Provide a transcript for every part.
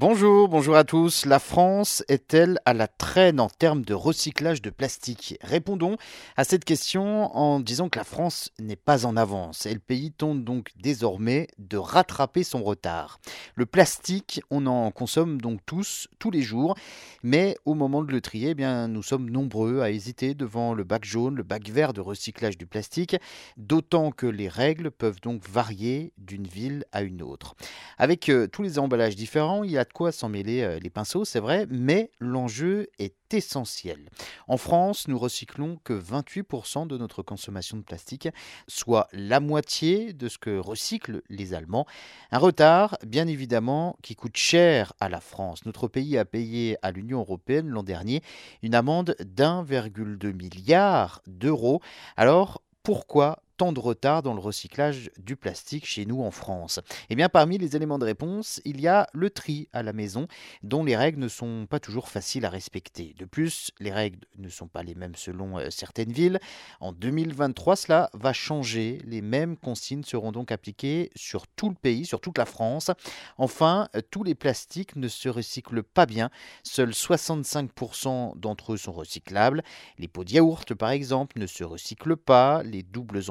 Bonjour, bonjour à tous. La France est-elle à la traîne en termes de recyclage de plastique? Répondons à cette question en disant que la France n'est pas en avance et le pays tente donc désormais de rattraper son retard. Le plastique, on en consomme donc tous, tous les jours, mais au moment de le trier, eh bien, nous sommes nombreux à hésiter devant le bac jaune, le bac vert de recyclage du plastique, d'autant que les règles peuvent donc varier d'une ville à une autre. Avec euh, tous les emballages différents, il y a de quoi s'en mêler euh, les pinceaux, c'est vrai, mais l'enjeu est essentiel. En France, nous recyclons que 28% de notre consommation de plastique, soit la moitié de ce que recyclent les Allemands. Un retard, bien évidemment, qui coûte cher à la France. Notre pays a payé à l'Union européenne l'an dernier une amende d'1,2 milliard d'euros. Alors, pourquoi tant de retard dans le recyclage du plastique chez nous en France Eh bien, parmi les éléments de réponse, il y a le tri à la maison, dont les règles ne sont pas toujours faciles à respecter. De plus, les règles ne sont pas les mêmes selon euh, certaines villes. En 2023, cela va changer. Les mêmes consignes seront donc appliquées sur tout le pays, sur toute la France. Enfin, euh, tous les plastiques ne se recyclent pas bien. Seuls 65% d'entre eux sont recyclables. Les pots de yaourt, par exemple, ne se recyclent pas. Les doubles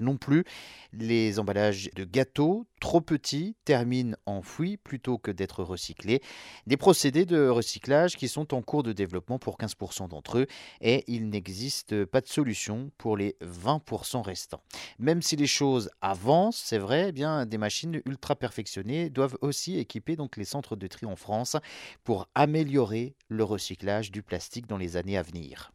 non plus. Les emballages de gâteaux, trop petits, terminent enfouis plutôt que d'être recyclés. Des procédés de recyclage qui sont en cours de développement pour 15% d'entre eux et il n'existe pas de solution pour les 20% restants. Même si les choses avancent, c'est vrai, eh bien des machines ultra perfectionnées doivent aussi équiper donc les centres de tri en France pour améliorer le recyclage du plastique dans les années à venir.